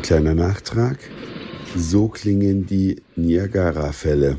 kleiner Nachtrag. So klingen die Niagara-Fälle.